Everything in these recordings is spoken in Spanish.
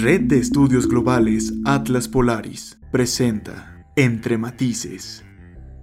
Red de Estudios Globales Atlas Polaris presenta Entre Matices.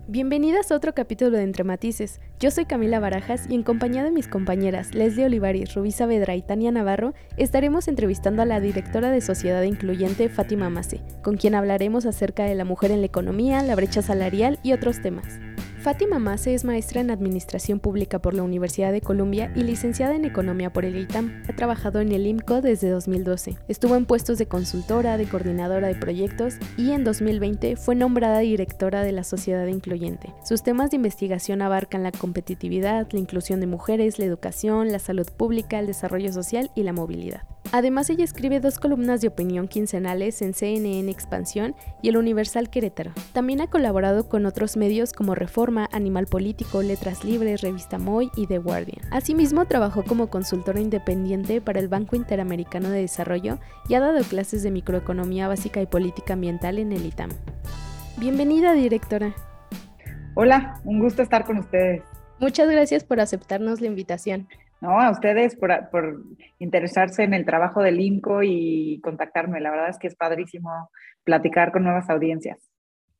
Bienvenidas a otro capítulo de Entre Matices. Yo soy Camila Barajas y en compañía de mis compañeras Leslie Olivares, Rubí Saavedra y Tania Navarro estaremos entrevistando a la directora de Sociedad Incluyente Fátima Mase, con quien hablaremos acerca de la mujer en la economía, la brecha salarial y otros temas. Fátima Mase es maestra en Administración Pública por la Universidad de Columbia y licenciada en Economía por el ITAM. Ha trabajado en el IMCO desde 2012. Estuvo en puestos de consultora, de coordinadora de proyectos y en 2020 fue nombrada directora de la Sociedad Incluyente. Sus temas de investigación abarcan la competitividad, la inclusión de mujeres, la educación, la salud pública, el desarrollo social y la movilidad. Además, ella escribe dos columnas de opinión quincenales en CNN Expansión y el Universal Querétaro. También ha colaborado con otros medios como Reforma, Animal Político, Letras Libres, Revista Moy y The Guardian. Asimismo, trabajó como consultora independiente para el Banco Interamericano de Desarrollo y ha dado clases de microeconomía básica y política ambiental en el ITAM. Bienvenida, directora. Hola, un gusto estar con ustedes. Muchas gracias por aceptarnos la invitación. No, a ustedes por, interesarse en el trabajo del INCO y contactarme. La verdad es que es padrísimo platicar con nuevas audiencias.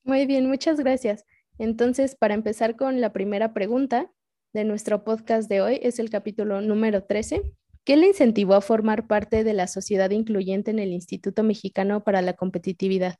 Muy bien, muchas gracias. Entonces, para empezar con la primera pregunta de nuestro podcast de hoy, es el capítulo número 13. ¿Qué le incentivó a formar parte de la sociedad incluyente en el Instituto Mexicano para la Competitividad?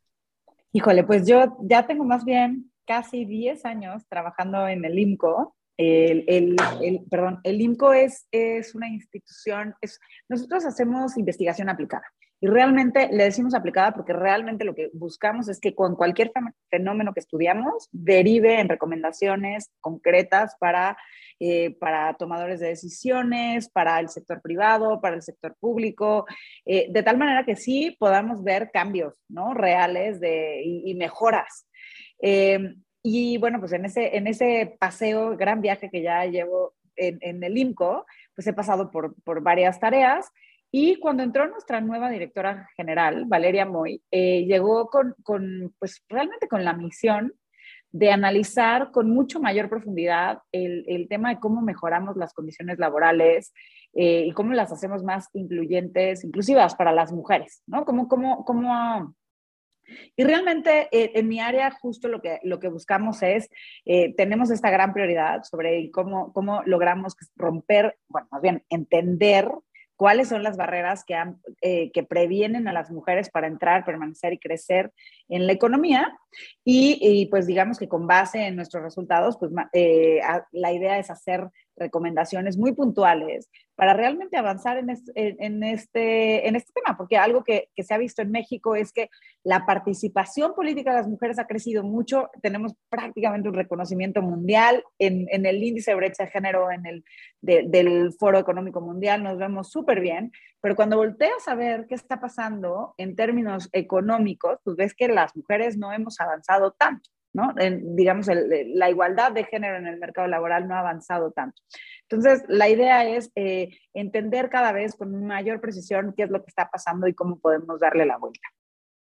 Híjole, pues yo ya tengo más bien casi 10 años trabajando en el INCO el, el, el, perdón, el IMCO es, es una institución, es, nosotros hacemos investigación aplicada y realmente le decimos aplicada porque realmente lo que buscamos es que con cualquier fenómeno que estudiamos derive en recomendaciones concretas para, eh, para tomadores de decisiones, para el sector privado, para el sector público, eh, de tal manera que sí podamos ver cambios ¿no? reales de, y, y mejoras. Eh, y bueno, pues en ese, en ese paseo, gran viaje que ya llevo en, en el IMCO, pues he pasado por, por, varias tareas. Y cuando entró nuestra nueva directora general, Valeria Moy, eh, llegó con, con, pues realmente con la misión de analizar con mucho mayor profundidad el, el tema de cómo mejoramos las condiciones laborales eh, y cómo las hacemos más incluyentes, inclusivas para las mujeres, ¿no? Cómo, cómo, cómo y realmente eh, en mi área justo lo que, lo que buscamos es, eh, tenemos esta gran prioridad sobre cómo, cómo logramos romper, bueno, más bien entender cuáles son las barreras que, eh, que previenen a las mujeres para entrar, permanecer y crecer en la economía. Y, pues digamos que con base en nuestros resultados, pues la idea es hacer recomendaciones muy puntuales para realmente avanzar en este, en este, en este tema, porque algo que, que, se ha visto en México es que la participación política de las mujeres ha crecido mucho, tenemos prácticamente un reconocimiento mundial en, en el índice de brecha de género en el, del Foro Económico Mundial, nos vemos súper bien, pero cuando volteas a ver qué está pasando en términos económicos, pues ves que las mujeres no hemos avanzado tanto. ¿No? digamos, la igualdad de género en el mercado laboral no ha avanzado tanto. Entonces, la idea es eh, entender cada vez con mayor precisión qué es lo que está pasando y cómo podemos darle la vuelta.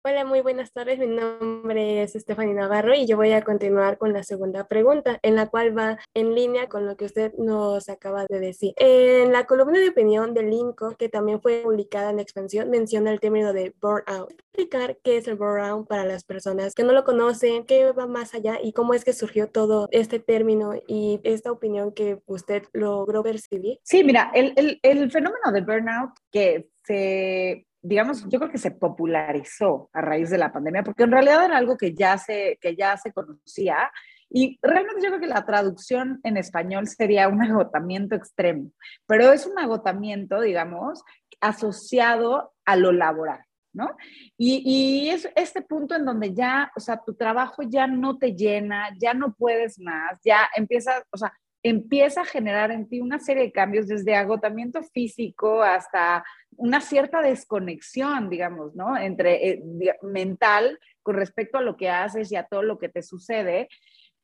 Hola, muy buenas tardes. Mi nombre es Estefany Navarro y yo voy a continuar con la segunda pregunta, en la cual va en línea con lo que usted nos acaba de decir. En la columna de opinión del INCO, que también fue publicada en Expansión, menciona el término de burnout. Explicar qué es el burnout para las personas que no lo conocen, qué va más allá y cómo es que surgió todo este término y esta opinión que usted logró percibir. Sí, mira, el, el, el fenómeno de burnout que se digamos, yo creo que se popularizó a raíz de la pandemia, porque en realidad era algo que ya se, que ya se conocía. Y realmente yo creo que la traducción en español sería un agotamiento extremo, pero es un agotamiento, digamos, asociado a lo laboral, ¿no? Y, y, es este punto en donde ya, o sea, tu trabajo ya no te llena, ya no puedes más, ya empiezas, o sea, empieza a generar en ti una serie de cambios desde agotamiento físico hasta una cierta desconexión, digamos, ¿no? Entre eh, mental con respecto a lo que haces y a todo lo que te sucede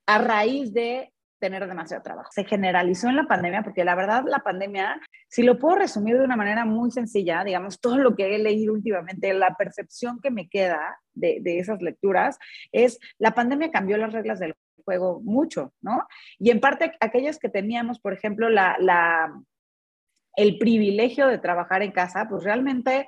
a raíz de tener demasiado trabajo. Se generalizó en la pandemia porque la verdad la pandemia, si lo puedo resumir de una manera muy sencilla, digamos, todo lo que he leído últimamente, la percepción que me queda de, de esas lecturas es la pandemia cambió las reglas del juego mucho, ¿no? Y en parte aquellos que teníamos, por ejemplo, la, la, el privilegio de trabajar en casa, pues realmente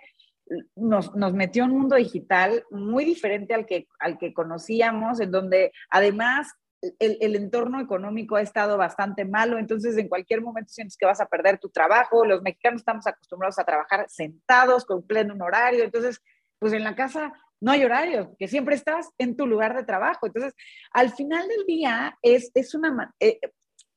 nos, nos, metió un mundo digital muy diferente al que, al que conocíamos, en donde además el, el, entorno económico ha estado bastante malo, entonces en cualquier momento sientes que vas a perder tu trabajo. Los mexicanos estamos acostumbrados a trabajar sentados, con pleno horario, entonces, pues en la casa no hay horario, que siempre estás en tu lugar de trabajo. Entonces, al final del día es, es una, eh,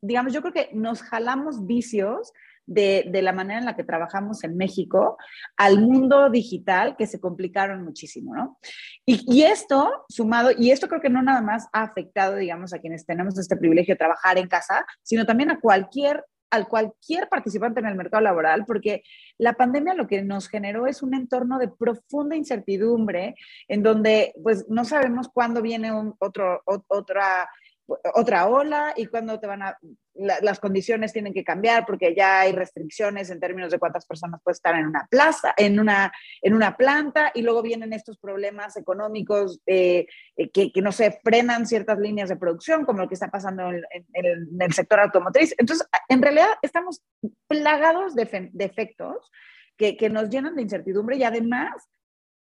digamos, yo creo que nos jalamos vicios de, de, la manera en la que trabajamos en México al mundo digital que se complicaron muchísimo, ¿no? Y, y, esto sumado, y esto creo que no nada más ha afectado, digamos, a quienes tenemos este privilegio de trabajar en casa, sino también a cualquier al cualquier participante en el mercado laboral, porque la pandemia lo que nos generó es un entorno de profunda incertidumbre, en donde pues no sabemos cuándo viene otro, otra otra ola y cuando te van a, las condiciones tienen que cambiar porque ya hay restricciones en términos de cuántas personas pueden estar en una plaza, en una, en una planta y luego vienen estos problemas económicos eh, eh, que, que, no se frenan ciertas líneas de producción como lo que está pasando en el sector automotriz. Entonces, en realidad estamos plagados de, de efectos que, que nos llenan de incertidumbre y además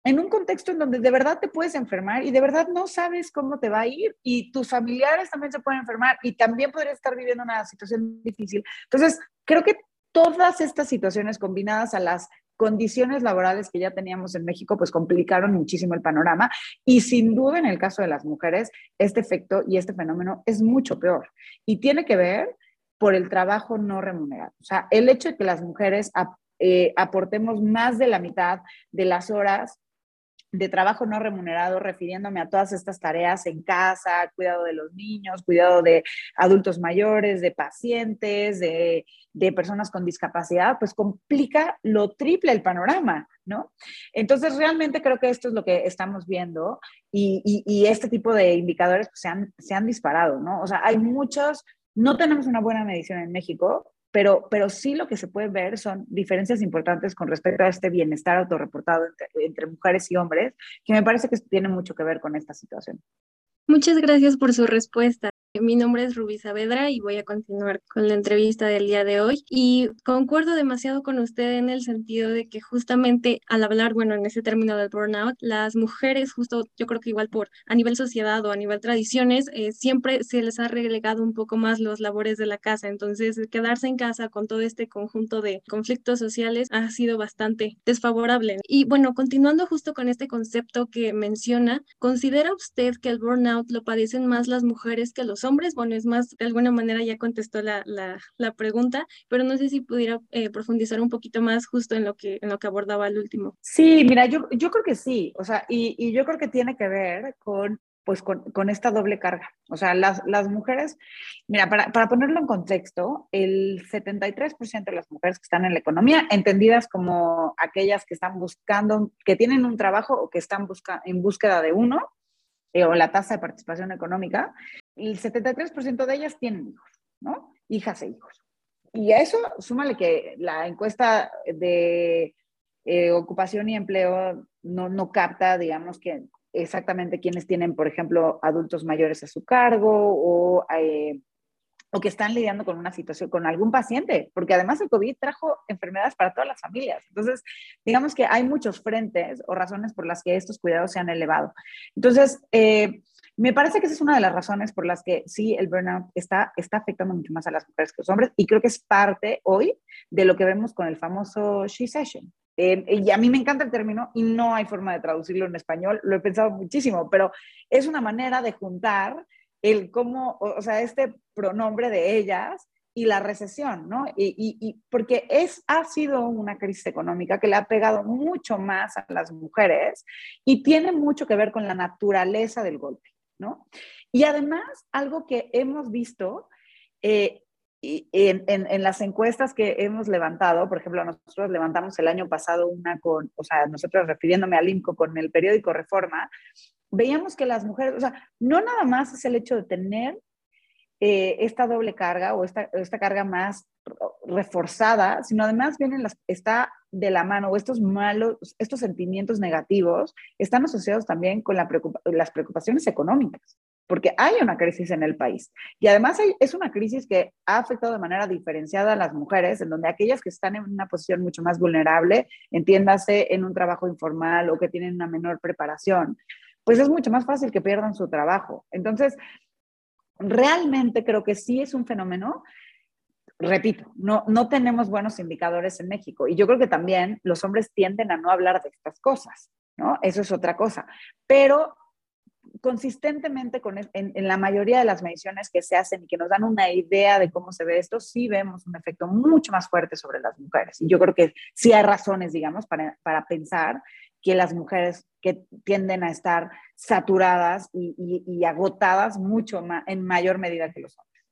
en un contexto en donde de verdad te puedes enfermar y de verdad no sabes cómo te va a ir y tus familiares también se pueden enfermar y también podrías estar viviendo una situación difícil. Entonces, creo que todas estas situaciones combinadas a las condiciones laborales que ya teníamos en México, pues complicaron muchísimo el panorama y sin duda en el caso de las mujeres, este efecto y este fenómeno es mucho peor y tiene que ver por el trabajo no remunerado. O sea, el hecho de que las mujeres eh, aportemos más de la mitad de las horas de trabajo no remunerado, refiriéndome a todas estas tareas en casa, cuidado de los niños, cuidado de adultos mayores, de pacientes, de, personas con discapacidad, pues complica lo triple el panorama, ¿no? Entonces, realmente creo que esto es lo que estamos viendo y, este tipo de indicadores pues, se, han, se han disparado, ¿no? O sea, hay muchos, no tenemos una buena medición en México, pero, pero sí lo que se puede ver son diferencias importantes con respecto a este bienestar autorreportado entre, entre mujeres y hombres, que me parece que tiene mucho que ver con esta situación. Muchas gracias por su respuesta. Mi nombre es Rubí Saavedra y voy a continuar con la entrevista del día de hoy. Y concuerdo demasiado con usted en el sentido de que justamente al hablar, bueno, en ese término del burnout, las mujeres, justo yo creo que igual por a nivel sociedad o a nivel tradiciones, eh, siempre se les ha relegado un poco más los labores de la casa. Entonces, quedarse en casa con todo este conjunto de conflictos sociales ha sido bastante desfavorable. Y bueno, continuando justo con este concepto que menciona, ¿considera usted que el burnout lo padecen más las mujeres que los hombres. Bueno, es más, de alguna manera ya contestó la, la, pregunta, pero no sé si pudiera eh, profundizar un poquito más justo en lo que, en lo que abordaba el último. Sí, mira, yo, yo creo que sí, o sea, y, y yo creo que tiene que ver con pues con, con, esta doble carga. O sea, las, las mujeres, mira, para, para, ponerlo en contexto, el 73% de las mujeres que están en la economía, entendidas como aquellas que están buscando, que tienen un trabajo o que están busca, en búsqueda de uno, eh, o la tasa de participación económica, el 73% de ellas tienen hijos, ¿no? Hijas e hijos. Y a eso súmale que la encuesta de eh, ocupación y empleo no, no capta, digamos, que exactamente quienes tienen, por ejemplo, adultos mayores a su cargo o eh, o que están lidiando con una situación, con algún paciente, porque además el COVID trajo enfermedades para todas las familias. Entonces, digamos que hay muchos frentes o razones por las que estos cuidados se han elevado. Entonces, eh, me parece que esa es una de las razones por las que sí el burnout está, afectando mucho más a las mujeres que a los hombres y creo que es parte hoy de lo que vemos con el famoso She Session. Y a mí me encanta el término y no hay forma de traducirlo en español, lo he pensado muchísimo, pero es una manera de juntar el cómo, o sea, este pronombre de ellas y la recesión, ¿no? Y, y, porque es, ha sido una crisis económica que le ha pegado mucho más a las mujeres y tiene mucho que ver con la naturaleza del golpe, ¿no? Y además, algo que hemos visto eh, en, en, las encuestas que hemos levantado, por ejemplo, nosotros levantamos el año pasado una con, o sea, nosotros refiriéndome al INCO con el periódico Reforma, veíamos que las mujeres, o sea, no nada más es el hecho de tener eh, esta doble carga o esta, esta carga más reforzada, sino además vienen las, está de la mano o estos malos, estos sentimientos negativos están asociados también con la las preocupaciones económicas. porque hay una crisis en el país. Y además es una crisis que ha afectado de manera diferenciada a las mujeres, en donde aquellas que están en una posición mucho más vulnerable, entiéndase en un trabajo informal o que tienen una menor preparación, pues es mucho más fácil que pierdan su trabajo. Entonces, realmente creo que sí es un fenómeno repito, no, no tenemos buenos indicadores en México. Y yo creo que también los hombres tienden a no hablar de estas cosas, ¿no? Eso es otra cosa. Pero consistentemente con, en, la mayoría de las mediciones que se hacen y que nos dan una idea de cómo se ve esto, sí vemos un efecto mucho más fuerte sobre las mujeres. Y yo creo que sí hay razones, digamos, para, para pensar que las mujeres que tienden a estar saturadas y, agotadas mucho más, en mayor medida que los hombres.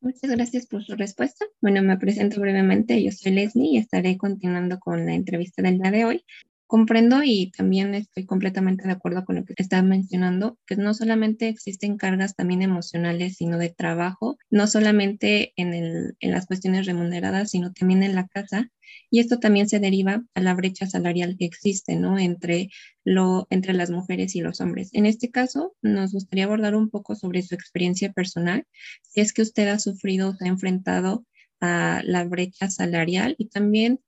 Muchas gracias por su respuesta. Bueno, me presento brevemente. Yo soy Leslie y estaré continuando con la entrevista del día de hoy. Comprendo y también estoy completamente de acuerdo con lo que está mencionando, que no solamente existen cargas también emocionales, sino de trabajo, no solamente en, el, en las cuestiones remuneradas, sino también en la casa. Y esto también se deriva a la brecha salarial que existe, ¿no? Entre, lo, entre las mujeres y los hombres. En este caso, nos gustaría abordar un poco sobre su experiencia personal, si es que usted ha sufrido o se ha enfrentado a la brecha salarial y también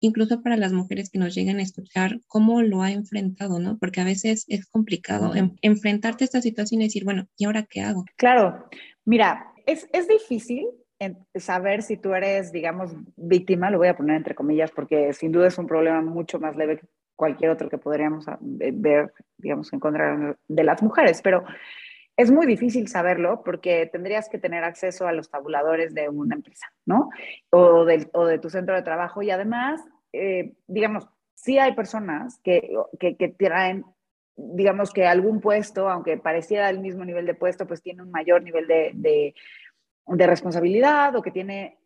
incluso para las mujeres que nos llegan a escuchar, cómo lo ha enfrentado, ¿no? Porque a veces es complicado enfrentarte a esta situación y decir, bueno, ¿y ahora qué hago? Claro, mira, es, es difícil saber si tú eres, digamos, víctima, lo voy a poner entre comillas, porque sin duda es un problema mucho más leve que cualquier otro que podríamos ah, ver, digamos, en contra de las mujeres, pero es muy difícil saberlo porque tendrías que tener acceso a los tabuladores de una empresa, ¿no? O de, tu centro de trabajo y además, eh, digamos, sí hay personas que, que, que traen digamos que algún puesto, aunque pareciera el mismo nivel de puesto, pues tiene un mayor nivel de, de, de responsabilidad o que tiene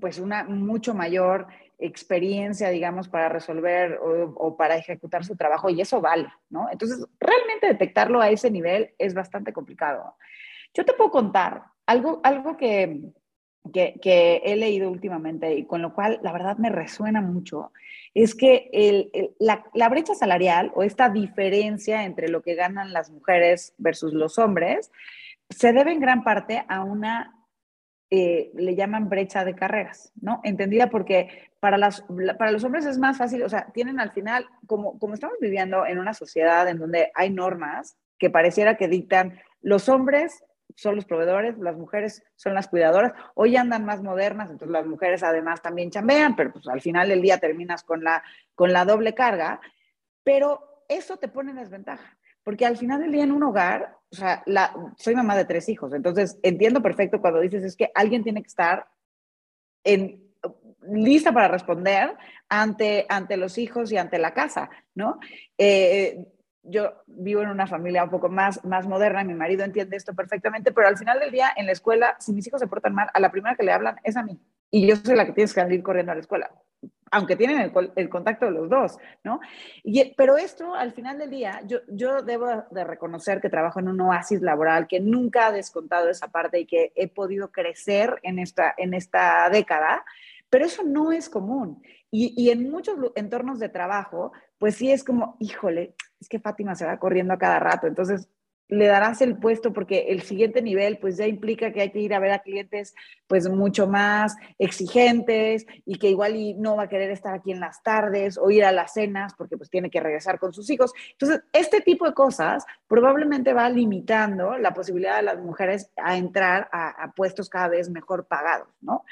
pues una mucho mayor experiencia, digamos, para resolver o, para ejecutar su trabajo y eso vale, ¿no? Entonces, realmente detectarlo a ese nivel es bastante complicado. Yo te puedo contar algo, algo que, que, he leído últimamente y con lo cual la verdad me resuena mucho, es que la brecha salarial o esta diferencia entre lo que ganan las mujeres versus los hombres se debe en gran parte a una eh, le llaman brecha de carreras, ¿no? Entendida porque para, las, para los hombres es más fácil, o sea, tienen al final, como, como estamos viviendo en una sociedad en donde hay normas que pareciera que dictan los hombres son los proveedores, las mujeres son las cuidadoras. Hoy andan más modernas, entonces las mujeres además también chambean, pero pues al final del día terminas con la, con la doble carga. Pero eso te pone en desventaja, porque al final del día en un hogar o sea, soy mamá de tres hijos, entonces entiendo perfecto cuando dices es que alguien tiene que estar en, lista para responder ante, ante los hijos y ante la casa, ¿no? Eh, yo vivo en una familia un poco más, más moderna, mi marido entiende esto perfectamente, pero al final del día en la escuela, si mis hijos se portan mal, a la primera que le hablan es a mí. Y yo soy la que tienes que salir corriendo a la escuela aunque tienen el, contacto de los dos, ¿no? Pero esto, al final del día, yo, yo debo de reconocer que trabajo en un oasis laboral, que nunca ha descontado esa parte y que he podido crecer en esta, en esta década, pero eso no es común. Y, y en muchos entornos de trabajo, pues sí es como, híjole, es que Fátima se va corriendo a cada rato, entonces le darás el puesto porque el siguiente nivel pues ya implica que hay que ir a ver a clientes pues mucho más exigentes y que igual y no va a querer estar aquí en las tardes o ir a las cenas porque pues tiene que regresar con sus hijos. Entonces, este tipo de cosas probablemente va limitando la posibilidad de las mujeres a entrar a, a puestos cada vez mejor pagados, ¿no?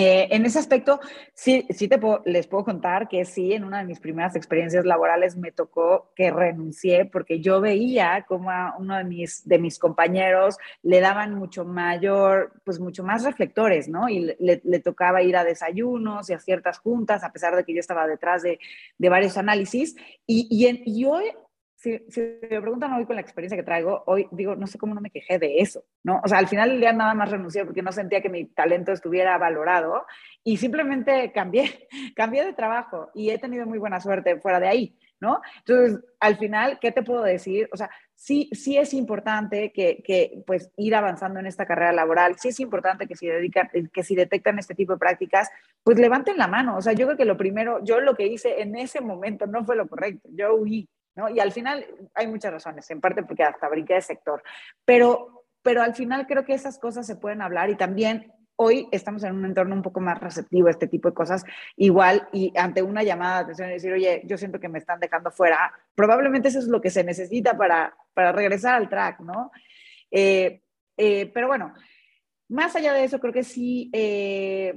Eh, en ese aspecto, sí, sí te les puedo contar que sí, en una de mis primeras experiencias laborales me tocó que renuncié porque yo veía como a uno de mis, de mis compañeros le daban mucho mayor, pues mucho más reflectores, ¿no? Y le, tocaba ir a desayunos y a ciertas juntas, a pesar de que yo estaba detrás de, de varios análisis. Y, y, y hoy si, si, me preguntan hoy con la experiencia que traigo, hoy digo, no sé cómo no me quejé de eso, ¿no? O sea, al final del día nada más renuncié porque no sentía que mi talento estuviera valorado y simplemente cambié, cambié de trabajo y he tenido muy buena suerte fuera de ahí, ¿no? Entonces, al final, ¿qué te puedo decir? O sea, sí, sí es importante que, que pues ir avanzando en esta carrera laboral, sí es importante que si dedican, que si detectan este tipo de prácticas, pues levanten la mano. O sea, yo creo que lo primero, yo lo que hice en ese momento no fue lo correcto, yo huí ¿no? Y al final hay muchas razones, en parte porque hasta brinqué de sector, pero, pero al final creo que esas cosas se pueden hablar y también hoy estamos en un entorno un poco más receptivo a este tipo de cosas, igual y ante una llamada de atención y decir, oye, yo siento que me están dejando fuera, probablemente eso es lo que se necesita para, para regresar al track, ¿no? Eh, eh, pero bueno, más allá de eso, creo que sí, eh,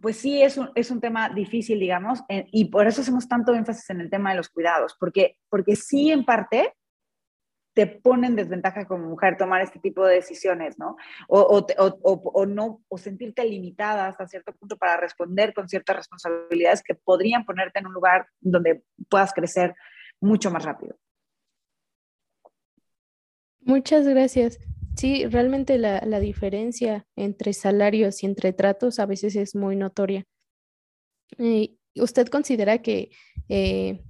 pues sí es un, es un, tema difícil, digamos, y por eso hacemos tanto énfasis en el tema de los cuidados, porque, porque sí, en parte, te pone en desventaja como mujer tomar este tipo de decisiones, ¿no? O, o, o, o, no, o sentirte limitada hasta cierto punto para responder con ciertas responsabilidades que podrían ponerte en un lugar donde puedas crecer mucho más rápido. Muchas gracias. Sí, realmente la, la diferencia entre salarios y entre tratos a veces es muy notoria. ¿Usted considera que eh,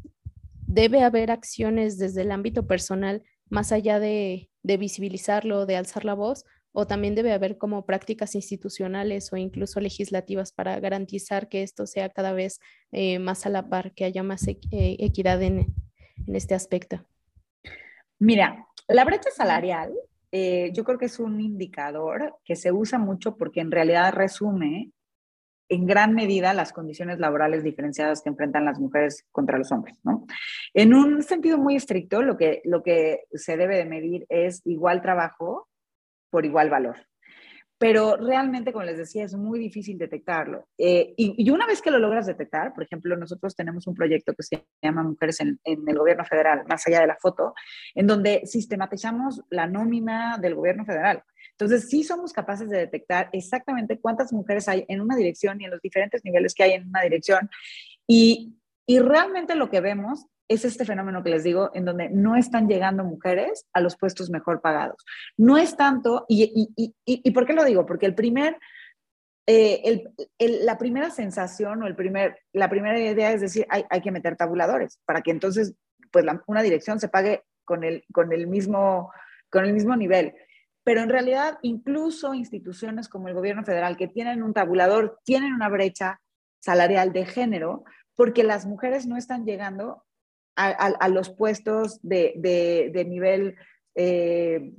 debe haber acciones desde el ámbito personal más allá de, visibilizarlo, de alzar la voz, o también debe haber como prácticas institucionales o incluso legislativas para garantizar que esto sea cada vez eh, más a la par, que haya más eh, equidad en, este aspecto? Mira, la brecha salarial eh, yo creo que es un indicador que se usa mucho porque en realidad resume en gran medida las condiciones laborales diferenciadas que enfrentan las mujeres contra los hombres, ¿no? En un sentido muy estricto, lo que, lo que se debe de medir es igual trabajo por igual valor. Pero realmente, como les decía, es muy difícil detectarlo. Eh, y, una vez que lo logras detectar, por ejemplo, nosotros tenemos un proyecto que se llama Mujeres en, en el Gobierno Federal, más allá de la foto, en donde sistematizamos la nómina del Gobierno Federal. Entonces, sí somos capaces de detectar exactamente cuántas mujeres hay en una dirección y en los diferentes niveles que hay en una dirección. Y, y realmente lo que vemos es este fenómeno que les digo, en donde no están llegando mujeres a los puestos mejor pagados. No es tanto, y, y, y, y ¿por qué lo digo? Porque el primer, eh, el, el, la primera sensación o el primer, la primera idea es decir, hay, hay que meter tabuladores para que entonces pues una dirección se pague con el, con el mismo con el mismo nivel pero en realidad incluso instituciones como el gobierno federal que tienen un tabulador tienen una brecha salarial de género porque las mujeres no están llegando a, los puestos de, nivel eh,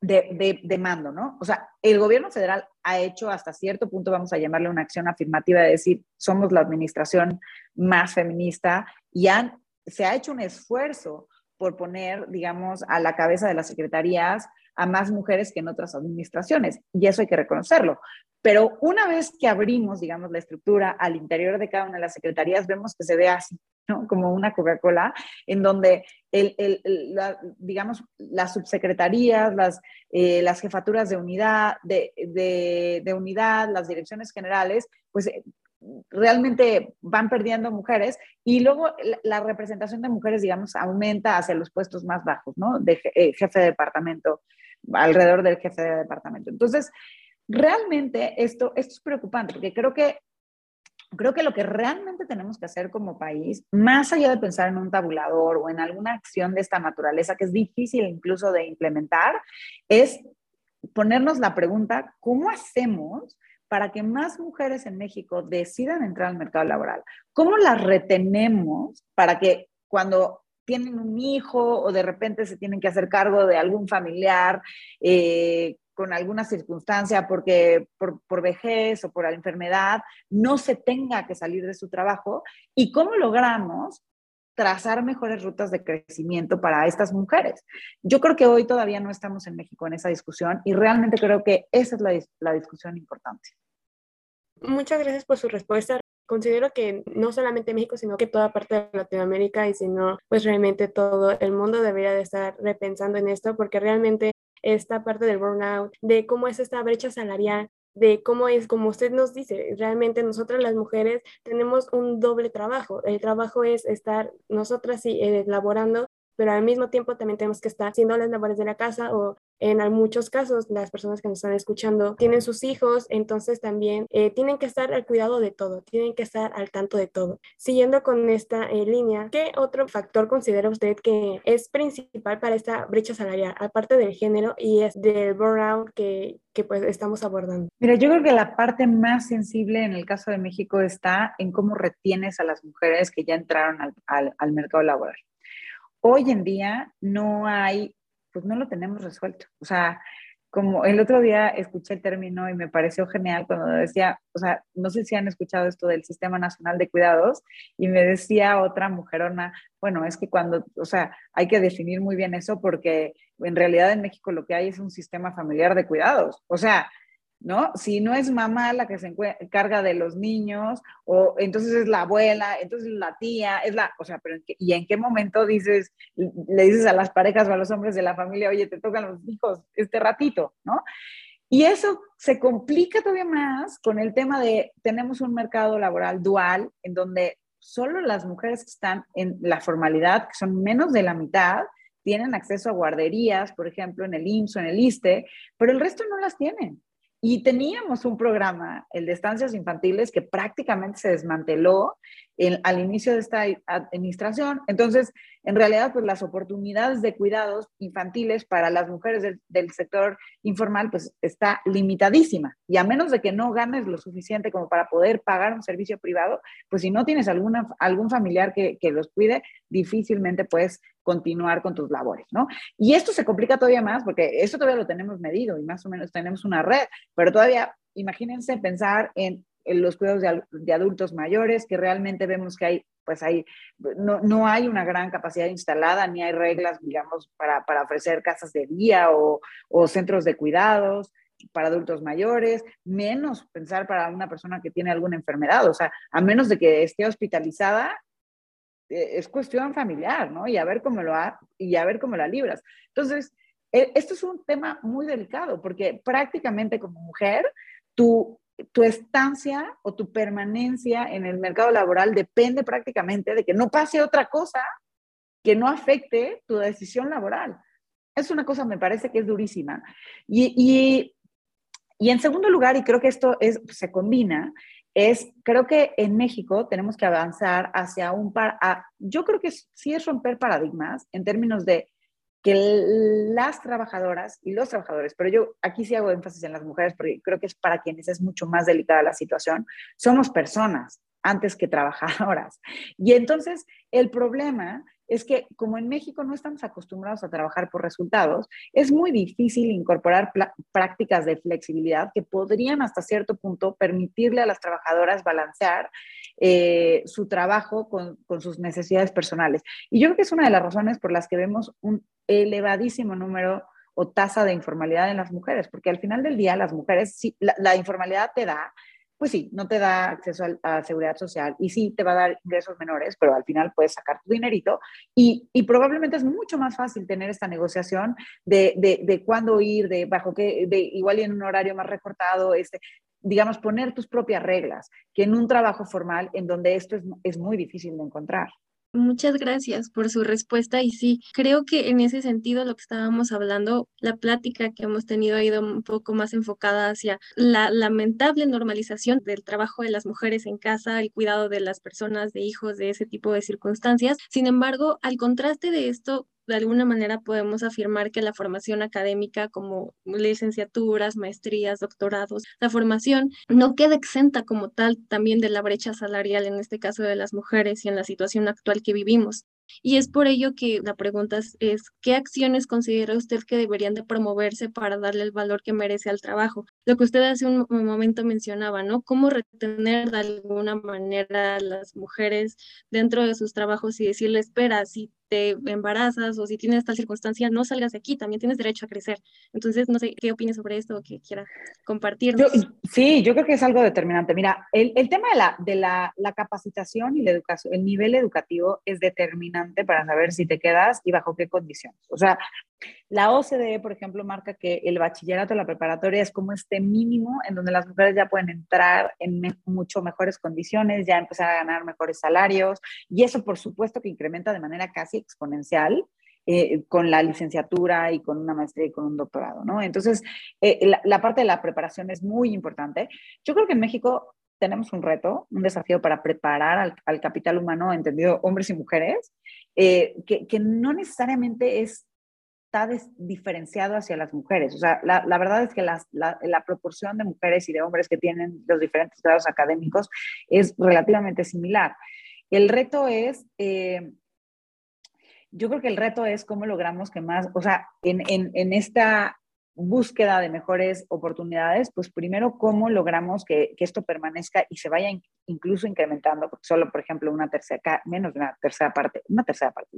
de, mando, ¿no? O sea, el gobierno federal ha hecho hasta cierto punto, vamos a llamarle una acción afirmativa de decir, somos la administración más feminista y se ha hecho un esfuerzo por poner, digamos, a la cabeza de las secretarías a más mujeres que en otras administraciones, y eso hay que reconocerlo. Pero una vez que abrimos, digamos, la estructura al interior de cada una de las secretarías, vemos que se ve así, ¿no? Como una Coca-Cola, en donde, el, el, la, digamos, las subsecretarías, las, eh, las jefaturas de unidad, de, de, de, unidad, las direcciones generales, pues eh, realmente van perdiendo mujeres y luego la, la, representación de mujeres, digamos, aumenta hacia los puestos más bajos, ¿no? De eh, jefe de departamento, alrededor del jefe de departamento. Entonces, realmente esto, esto es preocupante porque creo que, creo que lo que realmente tenemos que hacer como país, más allá de pensar en un tabulador o en alguna acción de esta naturaleza que es difícil incluso de implementar, es ponernos la pregunta, ¿cómo hacemos para que más mujeres en México decidan entrar al mercado laboral? ¿Cómo las retenemos para que cuando tienen un hijo o de repente se tienen que hacer cargo de algún familiar eh, con alguna circunstancia porque por, por, vejez o por la enfermedad, no se tenga que salir de su trabajo y cómo logramos trazar mejores rutas de crecimiento para estas mujeres. Yo creo que hoy todavía no estamos en México en esa discusión y realmente creo que esa es la, la discusión importante. Muchas gracias por su respuesta considero que no solamente México, sino que toda parte de Latinoamérica y si no, pues realmente todo el mundo debería de estar repensando en esto porque realmente esta parte del burnout, de cómo es esta brecha salarial, de cómo es, como usted nos dice, realmente nosotras las mujeres tenemos un doble trabajo. El trabajo es estar nosotras sí, eh, laborando, pero al mismo tiempo también tenemos que estar haciendo las labores de la casa o en muchos casos las personas que nos están escuchando tienen sus hijos, entonces también eh, tienen que estar al cuidado de todo, tienen que estar al tanto de todo. Siguiendo con esta eh, línea, ¿qué otro factor considera usted que es principal para esta brecha salarial, aparte del género y es del burnout que, que pues estamos abordando? Mira, yo creo que la parte más sensible en el caso de México está en cómo retienes a las mujeres que ya entraron al, al, al mercado laboral. hoy en día no hay, pues no lo tenemos resuelto. O sea, como el otro día escuché el término y me pareció genial cuando decía, o sea, no sé si han escuchado esto del Sistema Nacional de Cuidados y me decía otra mujerona, bueno, es que cuando, o sea, hay que definir muy bien eso porque en realidad en México lo que hay es un sistema familiar de cuidados. O sea, ¿no? Si no es mamá la que se encarga de los niños, o entonces es la abuela, entonces la tía, es la, o sea, pero ¿y en qué momento dices, le dices a las parejas o a los hombres de la familia, oye, te tocan los hijos este ratito, ¿no? Y eso se complica todavía más con el tema de, tenemos un mercado laboral dual en donde solo las mujeres que están en la formalidad, que son menos de la mitad, tienen acceso a guarderías, por ejemplo, en el IMSS o en el ISTE, pero el resto no las tienen. Y teníamos un programa, el de estancias infantiles, que prácticamente se desmanteló al inicio de esta administración. Entonces, en realidad, pues las oportunidades de cuidados infantiles para las mujeres del, sector informal, pues está limitadísima. Y a menos de que no ganes lo suficiente como para poder pagar un servicio privado, pues si no tienes alguna, algún familiar que, que los cuide, difícilmente puedes continuar con tus labores, ¿no? Y esto se complica todavía más porque eso todavía lo tenemos medido y más o menos tenemos una red, pero todavía imagínense pensar en los cuidados de, adultos mayores, que realmente vemos que hay, pues hay, no, no, hay una gran capacidad instalada, ni hay reglas, digamos, para, para ofrecer casas de día o, o, centros de cuidados para adultos mayores, menos pensar para una persona que tiene alguna enfermedad, o sea, a menos de que esté hospitalizada, es cuestión familiar, ¿no? Y a ver cómo lo ha, y a ver cómo la libras. Entonces, e, esto es un tema muy delicado porque prácticamente como mujer, tú tu estancia o tu permanencia en el mercado laboral depende prácticamente de que no pase otra cosa que no afecte tu decisión laboral. Es una cosa, me parece que es durísima. Y, y, en segundo lugar, y creo que esto es, se combina, es, creo que en México tenemos que avanzar hacia un par, yo creo que sí es romper paradigmas en términos de que las trabajadoras y los trabajadores, pero yo aquí sí hago énfasis en las mujeres porque creo que es para quienes es mucho más delicada la situación, somos personas antes que trabajadoras. Y entonces el problema es que como en México no estamos acostumbrados a trabajar por resultados, es muy difícil incorporar prácticas de flexibilidad que podrían hasta cierto punto permitirle a las trabajadoras balancear eh, su trabajo con, sus necesidades personales. Y yo creo que es una de las razones por las que vemos un elevadísimo número o tasa de informalidad en las mujeres, porque al final del día las mujeres, la informalidad te da pues sí, no te da acceso a, seguridad social y sí te va a dar ingresos menores, pero al final puedes sacar tu dinerito y, y probablemente es mucho más fácil tener esta negociación de, de, de cuándo ir, de bajo qué, de igual y en un horario más recortado, este, digamos, poner tus propias reglas, que en un trabajo formal en donde esto es, es muy difícil de encontrar. Muchas gracias por su respuesta y sí, creo que en ese sentido lo que estábamos hablando, la plática que hemos tenido ha ido un poco más enfocada hacia la lamentable normalización del trabajo de las mujeres en casa, el cuidado de las personas, de hijos, de ese tipo de circunstancias. Sin embargo, al contraste de esto, de alguna manera podemos afirmar que la formación académica como licenciaturas, maestrías, doctorados, la formación no queda exenta como tal también de la brecha salarial, en este caso de las mujeres y en la situación actual que vivimos. Y es por ello que la pregunta es, ¿qué acciones considera usted que deberían de promoverse para darle el valor que merece al trabajo? Lo que usted hace un momento mencionaba, ¿no? ¿Cómo retener de alguna manera a las mujeres dentro de sus trabajos y decirle, espera, si te embarazas o si tienes tal circunstancia, no salgas de aquí, también tienes derecho a crecer. Entonces, no sé qué opinas sobre esto o que quiera compartir. Sí, yo creo que es algo determinante. Mira, el, el tema de, la, de la, la, capacitación y la educación, el nivel educativo es determinante para saber si te quedas y bajo qué condiciones. O sea, la OCDE, por ejemplo, marca que el bachillerato, la preparatoria es como este mínimo en donde las mujeres ya pueden entrar en mucho mejores condiciones, ya empezar a ganar mejores salarios y eso, por supuesto, que incrementa de manera casi exponencial eh, con la licenciatura y con una maestría y con un doctorado, ¿no? Entonces, eh, la, parte de la preparación es muy importante. Yo creo que en México tenemos un reto, un desafío para preparar al, capital humano, entendido hombres y mujeres, eh, que, que, no necesariamente es está diferenciado hacia las mujeres. O sea, la, la verdad es que la, la, proporción de mujeres y de hombres que tienen los diferentes grados académicos es relativamente similar. El reto es yo creo que el reto es cómo logramos que más, o sea, en, en, en esta búsqueda de mejores oportunidades, pues primero cómo logramos que, esto permanezca y se vaya incluso incrementando, solo, por ejemplo, una tercera, menos de una tercera parte, una tercera parte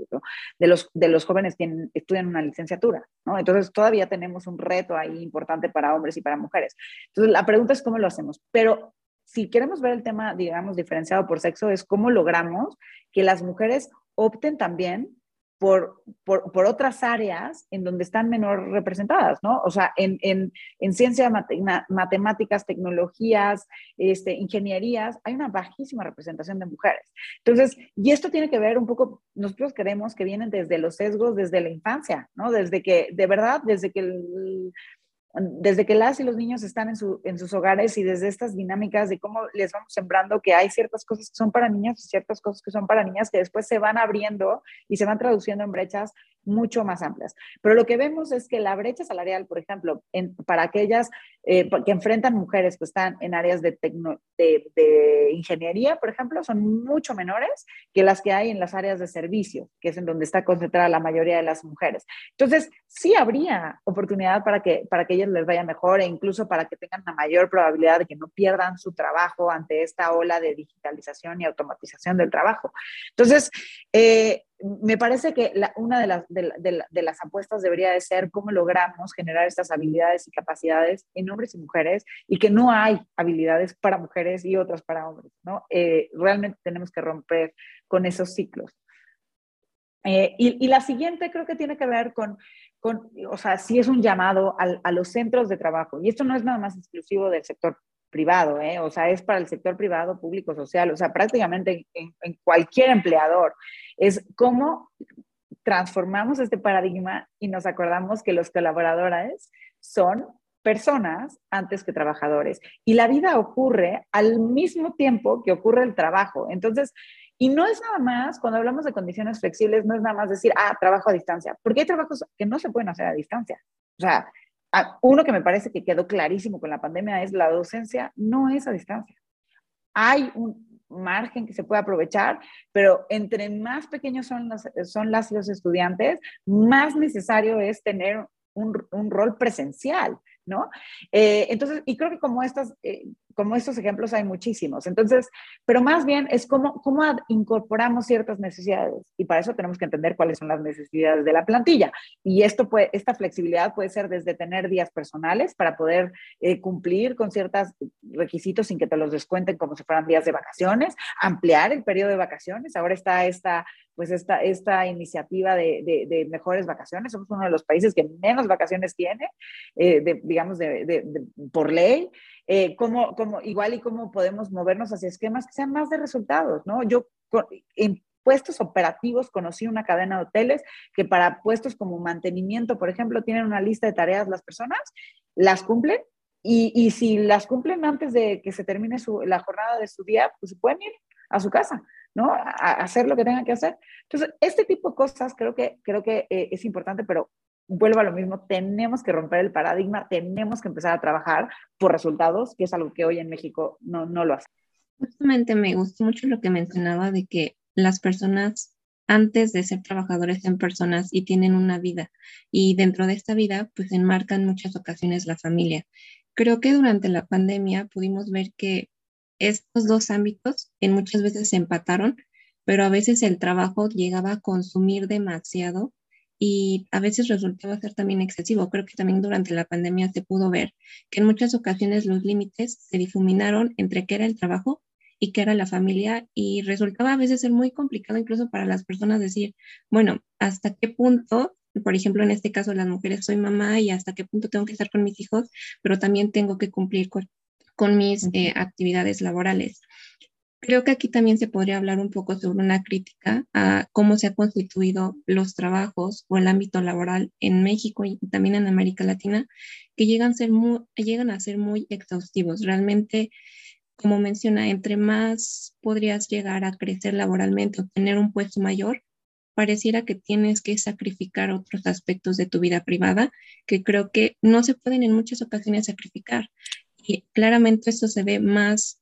de, los, de los jóvenes tienen, estudian una licenciatura. Entonces todavía tenemos un reto ahí importante para hombres y para mujeres. Entonces la pregunta es cómo lo hacemos, pero si queremos ver el tema, digamos, diferenciado por sexo, es cómo logramos que las mujeres opten también por, por, por, otras áreas en donde están menor representadas, ¿no? O sea, en, en, en ciencias, matemáticas, tecnologías, este, ingenierías, hay una bajísima representación de mujeres. Entonces, y esto tiene que ver un poco, nosotros queremos que vienen desde los sesgos, desde la infancia, ¿no? Desde que, de verdad, desde que el, desde que las y los niños están en, su, en, sus hogares y desde estas dinámicas de cómo les vamos sembrando que hay ciertas cosas que son para niños y ciertas cosas que son para niñas que después se van abriendo y se van traduciendo en brechas mucho más amplias. Pero lo que vemos es que la brecha salarial, por ejemplo, en, para aquellas eh, que enfrentan mujeres que están en áreas de, de, ingeniería, por ejemplo, son mucho menores que las que hay en las áreas de servicio, que es en donde está concentrada la mayoría de las mujeres. Entonces, sí habría oportunidad para que, para que les vaya mejor e incluso para que tengan la mayor probabilidad de que no pierdan su trabajo ante esta ola de digitalización y automatización del trabajo. Entonces, eh, me parece que una de las, de, las apuestas debería de ser cómo logramos generar estas habilidades y capacidades en hombres y mujeres y que no hay habilidades para mujeres y otras para hombres, ¿no? Eh, realmente tenemos que romper con esos ciclos. Eh, y, la siguiente creo que tiene que ver con, o sea, sí es un llamado a los centros de trabajo. Y esto no es nada más exclusivo del sector privado, ¿eh? o sea, es para el sector privado, público, social, o sea, prácticamente en, cualquier empleador. Es cómo transformamos este paradigma y nos acordamos que los colaboradores son personas antes que trabajadores. Y la vida ocurre al mismo tiempo que ocurre el trabajo. Entonces, y no es nada más, cuando hablamos de condiciones flexibles, no es nada más decir, ah, trabajo a distancia, porque hay trabajos que no se pueden hacer a distancia. O sea, uno que me parece que quedó clarísimo con la pandemia es la docencia no es a distancia. Hay un margen que se puede aprovechar, pero entre más pequeños son, las, son las los estudiantes, más necesario es tener un, un rol presencial. ¿no? Eh, entonces, y creo que como, estas, eh, como estos ejemplos hay muchísimos. Entonces, pero más bien es cómo, cómo incorporamos ciertas necesidades y para eso tenemos que entender cuáles son las necesidades de la plantilla. Y esto puede, esta flexibilidad puede ser desde tener días personales para poder eh, cumplir con ciertos requisitos sin que te los descuenten como si fueran días de vacaciones, ampliar el periodo de vacaciones. Ahora está esta pues esta, esta iniciativa de, de, mejores vacaciones. Somos uno de los países que menos vacaciones tiene, eh, digamos, de, por ley. Eh, cómo, igual y cómo podemos movernos hacia esquemas que sean más de resultados, ¿no? Yo en puestos operativos conocí una cadena de hoteles que para puestos como mantenimiento, por ejemplo, tienen una lista de tareas las personas, las cumplen y, y si las cumplen antes de que se termine su, la jornada de su día, pues pueden ir a su casa. ¿No? A, hacer lo que tengan que hacer. Entonces, este tipo de cosas creo que, creo que eh, es importante, pero vuelvo a lo mismo, tenemos que romper el paradigma, tenemos que empezar a trabajar por resultados, que es algo que hoy en México no, no lo hace. Justamente me gustó mucho lo que mencionaba de que las personas antes de ser trabajadores son personas y tienen una vida y dentro de esta vida pues enmarcan muchas ocasiones la familia. Creo que durante la pandemia pudimos ver que estos dos ámbitos en muchas veces se empataron, pero a veces el trabajo llegaba a consumir demasiado y a veces resultaba ser también excesivo. Creo que también durante la pandemia se pudo ver que en muchas ocasiones los límites se difuminaron entre qué era el trabajo y qué era la familia y resultaba a veces ser muy complicado incluso para las personas decir, bueno, ¿hasta qué punto por ejemplo, en este caso, las mujeres soy mamá y hasta qué punto tengo que estar con mis hijos, pero también tengo que cumplir con mis eh, actividades laborales. Creo que aquí también se podría hablar un poco sobre una crítica a cómo se han constituido los trabajos o el ámbito laboral en México y también en América Latina, que llegan a ser muy, llegan a ser muy exhaustivos. Realmente, como menciona, entre más podrías llegar a crecer laboralmente o tener un puesto mayor, pareciera que tienes que sacrificar otros aspectos de tu vida privada que creo que no se pueden en muchas ocasiones sacrificar. Y claramente esto se ve más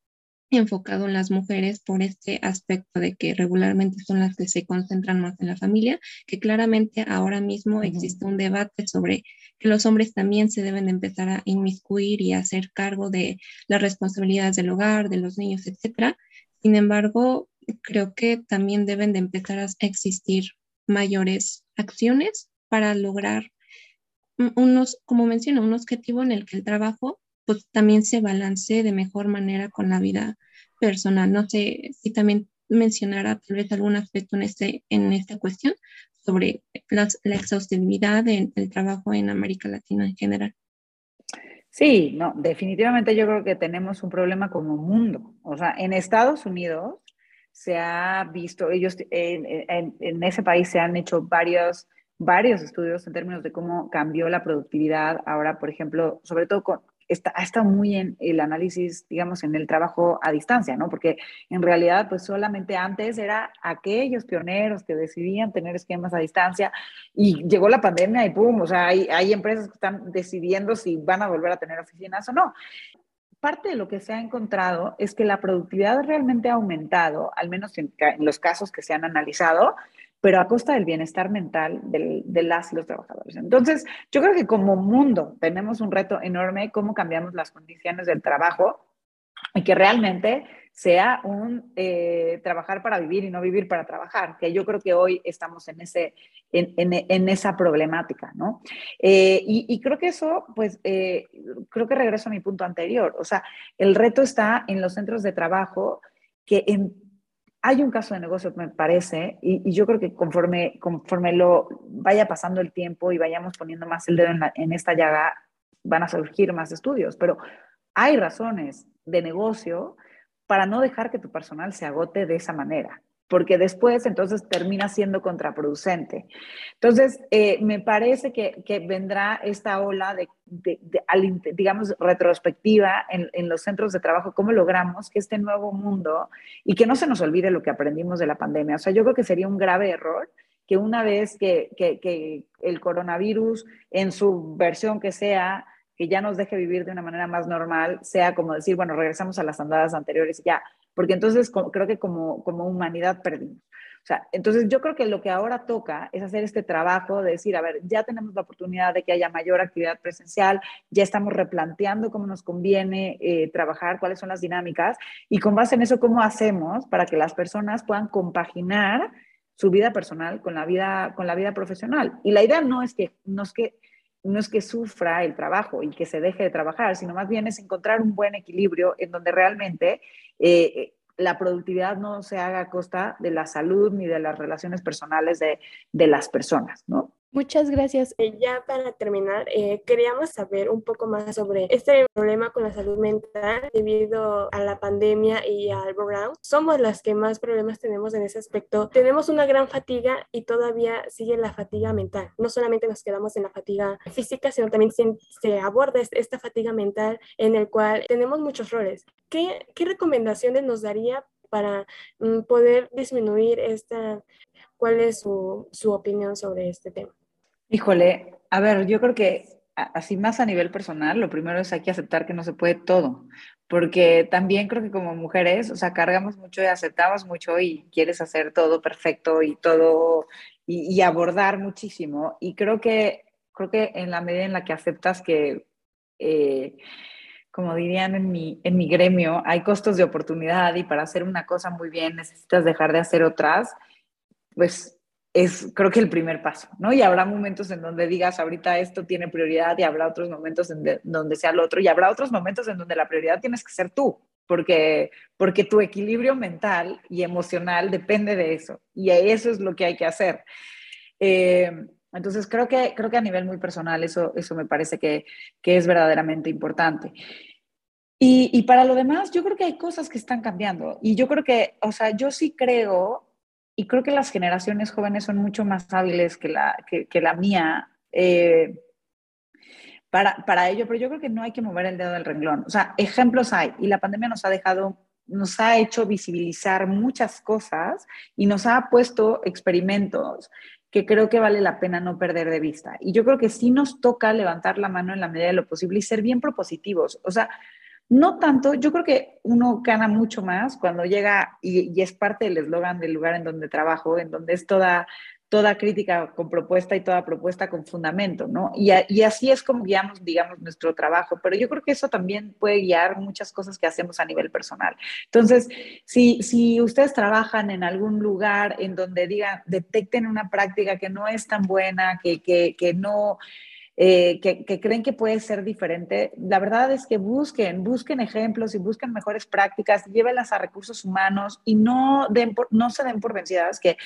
enfocado en las mujeres por este aspecto de que regularmente son las que se concentran más en la familia, que claramente ahora mismo existe un debate sobre que los hombres también se deben empezar a inmiscuir y a hacer cargo de las responsabilidades del hogar, de los niños, etc. Sin embargo, creo que también deben de empezar a existir mayores acciones para lograr unos, como menciono, un objetivo en el que el trabajo pues también se balance de mejor manera con la vida personal. No sé si también mencionara tal vez algún aspecto en, este, en esta cuestión sobre la exhaustividad del trabajo en América Latina en general. Sí, no, definitivamente yo creo que tenemos un problema como mundo. O sea, en Estados Unidos se ha visto, ellos en, en, en ese país se han hecho varios, varios estudios en términos de cómo cambió la productividad ahora, por ejemplo, sobre todo con, está, estado muy en el análisis, digamos, en el trabajo a distancia, ¿no? Porque en realidad, pues solamente antes era aquellos pioneros que decidían tener esquemas a distancia y llegó la pandemia y ¡pum! O sea, hay, hay empresas que están decidiendo si van a volver a tener oficinas o no parte de lo que se ha encontrado es que la productividad realmente ha aumentado, al menos en, en, los casos que se han analizado, pero a costa del bienestar mental del, de las y los trabajadores. Entonces, yo creo que como mundo tenemos un reto enorme, cómo cambiamos las condiciones del trabajo y que realmente sea un eh, trabajar para vivir y no vivir para trabajar, que yo creo que hoy estamos en, ese, en, en, en esa problemática, ¿no? Eh, y, y, creo que eso, pues, eh, creo que regreso a mi punto anterior, o sea, el reto está en los centros de trabajo que en hay un caso de negocio, me parece, y, yo creo que conforme, conforme lo vaya pasando el tiempo y vayamos poniendo más el dedo en, la, en esta llaga, van a surgir más estudios, pero hay razones de negocio para no dejar que tu personal se agote de esa manera porque después entonces termina siendo contraproducente. Entonces, eh, me parece que, vendrá esta ola de, de, de digamos, retrospectiva en, los centros de trabajo, cómo logramos que este nuevo mundo y que no se nos olvide lo que aprendimos de la pandemia. O sea, yo creo que sería un grave error que una vez que el coronavirus, en su versión que sea, que ya nos deje vivir de una manera más normal, sea como decir, bueno, regresamos a las andadas anteriores y ya, porque entonces creo que como, como humanidad perdimos. O sea, entonces yo creo que lo que ahora toca es hacer este trabajo de decir, a ver, ya tenemos la oportunidad de que haya mayor actividad presencial, ya estamos replanteando cómo nos conviene eh, trabajar, cuáles son las dinámicas y con base en eso, cómo hacemos para que las personas puedan compaginar su vida personal con la vida, con la vida profesional. Y la idea no es que, no es que no es que sufra el trabajo y que se deje de trabajar, sino más bien es encontrar un buen equilibrio en donde realmente eh, la productividad no se haga a costa de la salud ni de las relaciones personales de, de las personas, ¿no? Muchas gracias. Eh, ya para terminar, eh, queríamos saber un poco más sobre este problema con la salud mental debido a la pandemia y al burnout. Somos las que más problemas tenemos en ese aspecto. Tenemos una gran fatiga y todavía sigue la fatiga mental. No solamente nos quedamos en la fatiga física, sino también se, aborda esta fatiga mental en el cual tenemos muchos roles. ¿Qué, recomendaciones nos daría para mm, poder disminuir esta? ¿Cuál es su opinión sobre este tema? Híjole, a ver, yo creo que así más a nivel personal, lo primero es hay que aceptar que no se puede todo, porque también creo que como mujeres, o sea, cargamos mucho y aceptamos mucho y quieres hacer todo perfecto y todo y, abordar muchísimo. Y creo que creo que en la medida en la que aceptas que eh, como dirían en mi, en mi gremio, hay costos de oportunidad y para hacer una cosa muy bien necesitas dejar de hacer otras, pues es creo que el primer paso, ¿no? Y habrá momentos en donde digas, ahorita esto tiene prioridad y habrá otros momentos en de, donde sea lo otro y habrá otros momentos en donde la prioridad tienes que ser tú, porque, porque tu equilibrio mental y emocional depende de eso y eso es lo que hay que hacer. Eh, entonces creo que, creo que a nivel muy personal eso, eso me parece que, que es verdaderamente importante. Y, y para lo demás, yo creo que hay cosas que están cambiando y yo creo que, o sea, yo sí creo y creo que las generaciones jóvenes son mucho más hábiles que la, que, que la mía eh, para, para ello, pero yo creo que no hay que mover el dedo del renglón. O sea, ejemplos hay y la pandemia nos ha dejado, nos ha hecho visibilizar muchas cosas y nos ha puesto experimentos que creo que vale la pena no perder de vista. Y yo creo que sí nos toca levantar la mano en la medida de lo posible y ser bien propositivos. O sea, No tanto, yo creo que uno gana mucho más cuando llega y, es parte del eslogan del lugar en donde trabajo, en donde es toda toda crítica con propuesta y toda propuesta con fundamento, ¿no? Y, y, así es como guiamos, digamos, nuestro trabajo, pero yo creo que eso también puede guiar muchas cosas que hacemos a nivel personal. Entonces, si, si ustedes trabajan en algún lugar en donde digan, detecten una práctica que no es tan buena, que, que, que no... Eh, que, creen que puede ser diferente, la verdad es que busquen, busquen ejemplos y busquen mejores prácticas, llévenlas a recursos humanos y no, den no se den por vencidas, que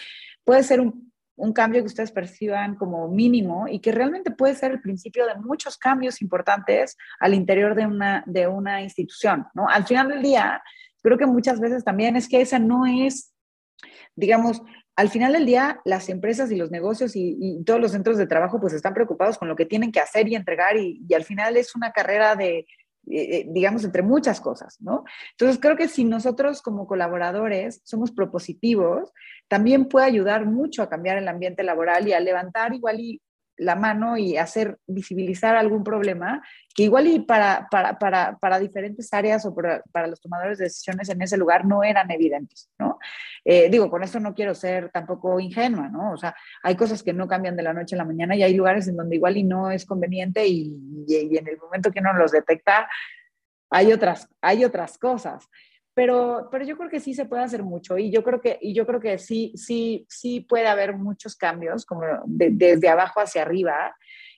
puede ser un un cambio que ustedes perciban como mínimo y que realmente puede ser el principio de muchos cambios importantes al interior de una, de una institución, ¿no? Al final del día, creo que muchas veces también es que esa no es, digamos, al final del día, las empresas y los negocios y, todos los centros de trabajo pues están preocupados con lo que tienen que hacer y entregar y al final es una carrera de, eh, eh, digamos, entre muchas cosas, ¿no? Entonces, creo que si nosotros como colaboradores somos propositivos, también puede ayudar mucho a cambiar el ambiente laboral y a levantar igual y la mano y hacer visibilizar algún problema que igual y para, para, para, para diferentes áreas o para, para, los tomadores de decisiones en ese lugar no eran evidentes, ¿no? Eh, digo, con esto no quiero ser tampoco ingenua, ¿no? O sea, hay cosas que no cambian de la noche a la mañana y hay lugares en donde igual y no es conveniente y, y, en el momento que uno los detecta hay otras, hay otras cosas pero, pero yo creo que sí se puede hacer mucho y yo creo que, y yo creo que sí, sí, sí puede haber muchos cambios, como desde abajo hacia arriba,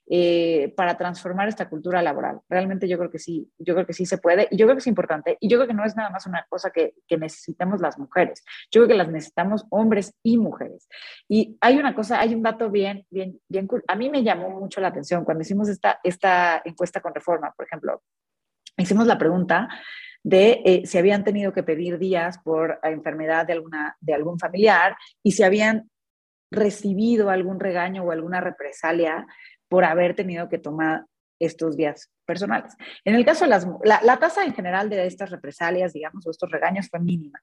eh, para transformar esta cultura laboral. Realmente yo creo que sí, yo creo que sí se puede y yo creo que es importante y yo creo que no es nada más una cosa que, que necesitamos las mujeres, yo creo que las necesitamos hombres y mujeres. Y hay una cosa, hay un dato bien, bien, bien cool. A mí me llamó mucho la atención cuando hicimos esta, esta encuesta con reforma, por ejemplo, hicimos la pregunta de eh, si habían tenido que pedir días por enfermedad de, alguna, de algún familiar y si habían recibido algún regaño o alguna represalia por haber tenido que tomar estos días personales. En el caso de las, la, la tasa en general de estas represalias, digamos, o estos regaños fue mínima,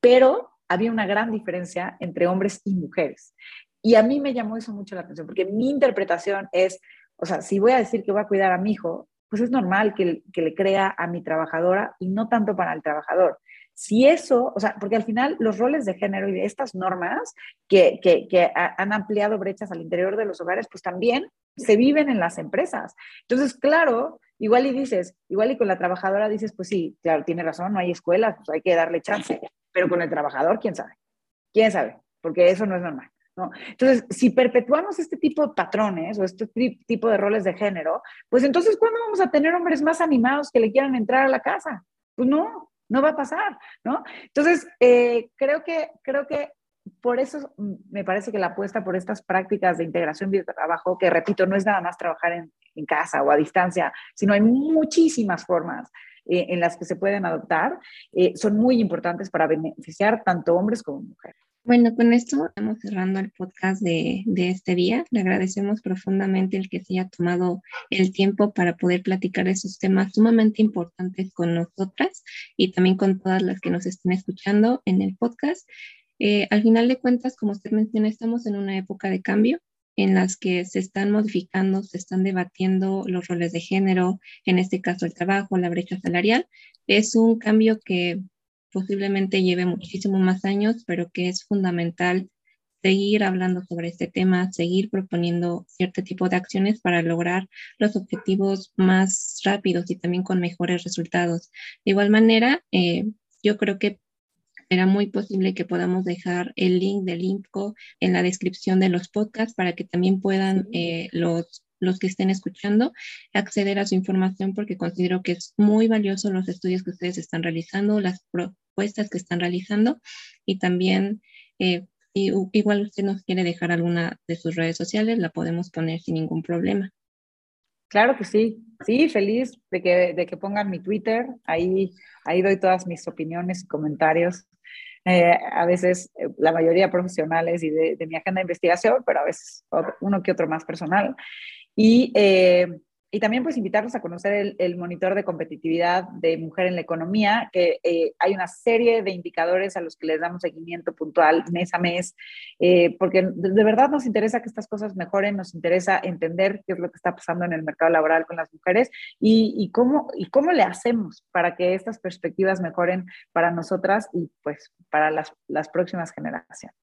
pero había una gran diferencia entre hombres y mujeres. Y a mí me llamó eso mucho la atención, porque mi interpretación es, o sea, si voy a decir que voy a cuidar a mi hijo, pues es normal que, le crea a mi trabajadora y no tanto para el trabajador. Si eso, o sea, porque al final los roles de género y de estas normas que, han ampliado brechas al interior de los hogares, pues también se viven en las empresas. Entonces, claro, igual y dices, igual y con la trabajadora dices, pues sí, claro, tiene razón, no hay escuelas, pues hay que darle chance, pero con el trabajador, ¿quién sabe? ¿Quién sabe? Porque eso no es normal. Entonces, si perpetuamos este tipo de patrones o este tipo de roles de género, pues entonces, ¿cuándo vamos a tener hombres más animados que le quieran entrar a la casa? Pues no, no va a pasar, ¿no? Entonces, eh, creo, que, creo que por eso me parece que la apuesta por estas prácticas de integración de trabajo, que repito, no es nada más trabajar en, casa o a distancia, sino hay muchísimas formas eh, en las que se pueden adoptar, eh, son muy importantes para beneficiar tanto hombres como mujeres. Bueno, con esto estamos cerrando el podcast de, de, este día. Le agradecemos profundamente el que se haya tomado el tiempo para poder platicar esos temas sumamente importantes con nosotras y también con todas las que nos estén escuchando en el podcast. Eh, al final de cuentas, como usted menciona, estamos en una época de cambio en las que se están modificando, se están debatiendo los roles de género, en este caso el trabajo, la brecha salarial. Es un cambio que posiblemente lleve muchísimo más años, pero que es fundamental seguir hablando sobre este tema, seguir proponiendo cierto tipo de acciones para lograr los objetivos más rápidos y también con mejores resultados. De igual manera, eh, yo creo que será muy posible que podamos dejar el link del INCO en la descripción de los podcasts para que también puedan eh, los los que estén escuchando acceder a su información porque considero que es muy valioso los estudios que ustedes están realizando, las propuestas que están realizando y también eh, igual usted nos quiere dejar alguna de sus redes sociales, la podemos poner sin ningún problema. Claro que sí, sí, feliz de que, de que pongan mi Twitter, ahí, ahí doy todas mis opiniones y comentarios. Eh, a veces eh, la mayoría profesionales y de, de, mi agenda de investigación, pero a veces uno que otro más personal. Y, eh, y también pues invitarlos a conocer el, monitor de competitividad de mujer en la economía, que eh, hay una serie de indicadores a los que les damos seguimiento puntual mes a mes, eh, porque de, verdad nos interesa que estas cosas mejoren, nos interesa entender qué es lo que está pasando en el mercado laboral con las mujeres y, cómo, y cómo le hacemos para que estas perspectivas mejoren para nosotras y pues para las, las próximas generaciones.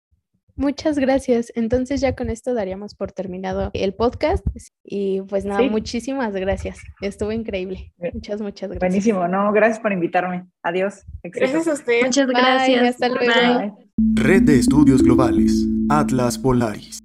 Muchas gracias. Entonces ya con esto daríamos por terminado el podcast y pues nada, muchísimas gracias. Estuvo increíble. Muchas, muchas gracias. Buenísimo, no, gracias por invitarme. Adiós. Gracias a usted. Muchas gracias. hasta luego. Red de Estudios Globales, Atlas Polaris.